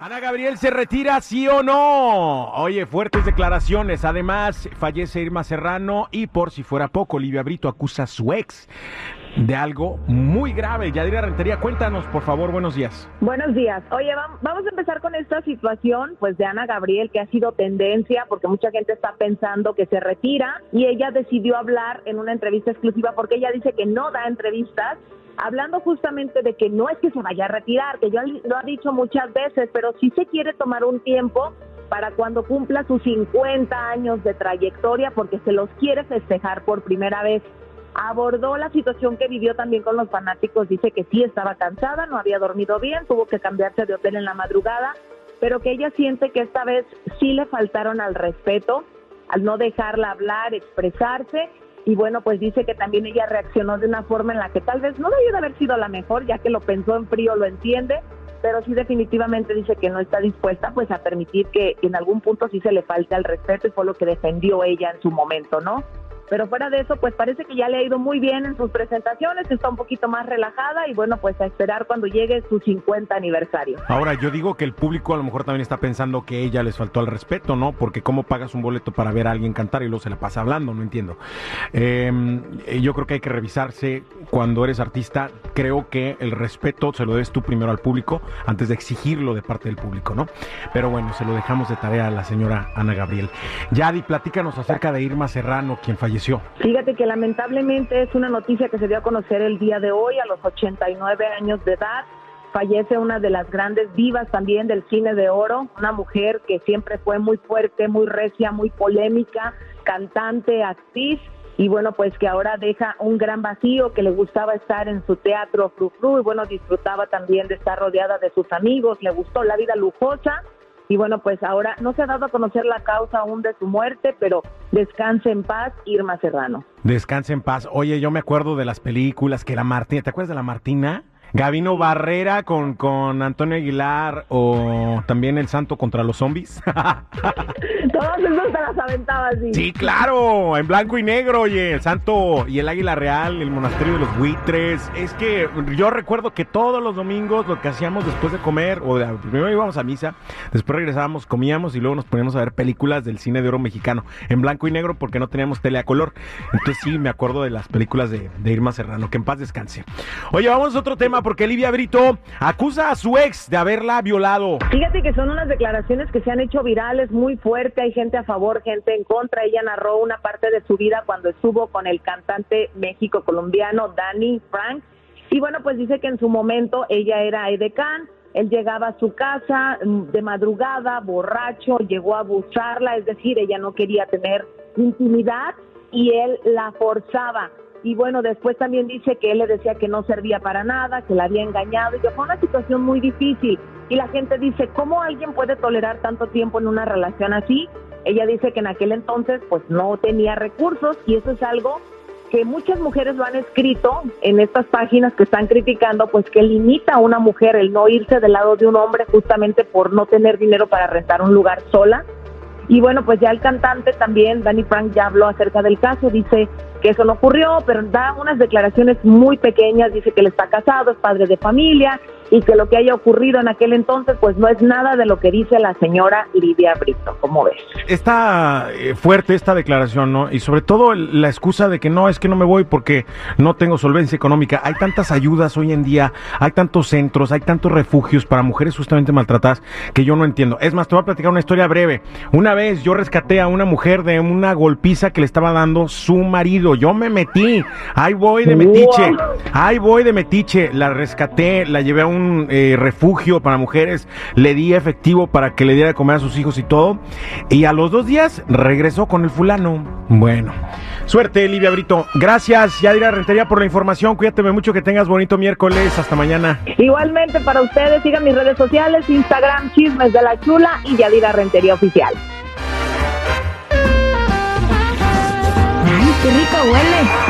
Ana Gabriel se retira, sí o no. Oye, fuertes declaraciones. Además, fallece Irma Serrano y por si fuera poco, Olivia Brito acusa a su ex de algo muy grave. Yadira Rentería, cuéntanos, por favor, buenos días. Buenos días. Oye, vamos a empezar con esta situación, pues, de Ana Gabriel, que ha sido tendencia, porque mucha gente está pensando que se retira, y ella decidió hablar en una entrevista exclusiva, porque ella dice que no da entrevistas, hablando justamente de que no es que se vaya a retirar, que ya lo ha dicho muchas veces, pero sí se quiere tomar un tiempo para cuando cumpla sus 50 años de trayectoria, porque se los quiere festejar por primera vez. Abordó la situación que vivió también con los fanáticos, dice que sí estaba cansada, no había dormido bien, tuvo que cambiarse de hotel en la madrugada, pero que ella siente que esta vez sí le faltaron al respeto, al no dejarla hablar, expresarse y bueno, pues dice que también ella reaccionó de una forma en la que tal vez no debió de haber sido la mejor, ya que lo pensó en frío, lo entiende, pero sí definitivamente dice que no está dispuesta pues a permitir que en algún punto sí se le falte al respeto y fue lo que defendió ella en su momento, ¿no? Pero fuera de eso, pues parece que ya le ha ido muy bien en sus presentaciones, está un poquito más relajada y bueno, pues a esperar cuando llegue su 50 aniversario. Ahora, yo digo que el público a lo mejor también está pensando que ella les faltó al respeto, ¿no? Porque cómo pagas un boleto para ver a alguien cantar y luego se la pasa hablando, no entiendo. Em, yo creo que hay que revisarse cuando eres artista. Creo que el respeto se lo debes tú primero al público antes de exigirlo de parte del público, ¿no? Pero bueno, se lo dejamos de tarea a la señora Ana Gabriel. Yadi, platícanos acerca de Irma Serrano, quien falleció Fíjate que lamentablemente es una noticia que se dio a conocer el día de hoy, a los 89 años de edad. Fallece una de las grandes divas también del cine de oro, una mujer que siempre fue muy fuerte, muy recia, muy polémica, cantante, actriz y bueno, pues que ahora deja un gran vacío, que le gustaba estar en su teatro fru y bueno, disfrutaba también de estar rodeada de sus amigos, le gustó la vida lujosa y bueno, pues ahora no se ha dado a conocer la causa aún de su muerte, pero descanse en paz, Irma Serrano. Descanse en paz. Oye, yo me acuerdo de las películas que era Martina, ¿te acuerdas de la Martina? Gavino Barrera con, con Antonio Aguilar o también El Santo contra los zombies. Todas esas te las aventaba así. Sí, claro, en blanco y negro, oye, El Santo y el Águila Real, el Monasterio de los Buitres. Es que yo recuerdo que todos los domingos lo que hacíamos después de comer, o primero íbamos a misa, después regresábamos, comíamos y luego nos poníamos a ver películas del cine de oro mexicano, en blanco y negro porque no teníamos tele a color. Entonces sí, me acuerdo de las películas de, de Irma Serrano, que en paz descanse. Oye, vamos a otro tema porque Livia Brito acusa a su ex de haberla violado. Fíjate que son unas declaraciones que se han hecho virales muy fuerte, hay gente a favor, gente en contra. Ella narró una parte de su vida cuando estuvo con el cantante México colombiano Danny Frank. Y bueno, pues dice que en su momento ella era edecán, él llegaba a su casa mm, de madrugada, borracho, llegó a abusarla, es decir, ella no quería tener intimidad y él la forzaba y bueno, después también dice que él le decía que no servía para nada, que la había engañado y que fue una situación muy difícil. Y la gente dice, ¿cómo alguien puede tolerar tanto tiempo en una relación así? Ella dice que en aquel entonces pues no tenía recursos y eso es algo que muchas mujeres lo han escrito en estas páginas que están criticando, pues que limita a una mujer el no irse del lado de un hombre justamente por no tener dinero para rentar un lugar sola. Y bueno, pues ya el cantante también, Danny Frank, ya habló acerca del caso, dice que eso no ocurrió, pero da unas declaraciones muy pequeñas, dice que él está casado, es padre de familia y que lo que haya ocurrido en aquel entonces pues no es nada de lo que dice la señora Lidia Brito, como ves. Está eh, fuerte esta declaración, ¿no? Y sobre todo la excusa de que no, es que no me voy porque no tengo solvencia económica. Hay tantas ayudas hoy en día, hay tantos centros, hay tantos refugios para mujeres justamente maltratadas que yo no entiendo. Es más, te voy a platicar una historia breve. Una vez yo rescaté a una mujer de una golpiza que le estaba dando su marido. Yo me metí. Ahí voy de metiche. Ahí voy de metiche. La rescaté, la llevé a un eh, refugio para mujeres, le di efectivo para que le diera de comer a sus hijos y todo. Y a los dos días regresó con el fulano. Bueno, suerte, Livia Brito. Gracias, Yadira Rentería, por la información. Cuídate mucho, que tengas bonito miércoles. Hasta mañana. Igualmente para ustedes, sigan mis redes sociales, Instagram, Chismes de la Chula y Yadira Rentería Oficial. ¡Ay, qué rico huele!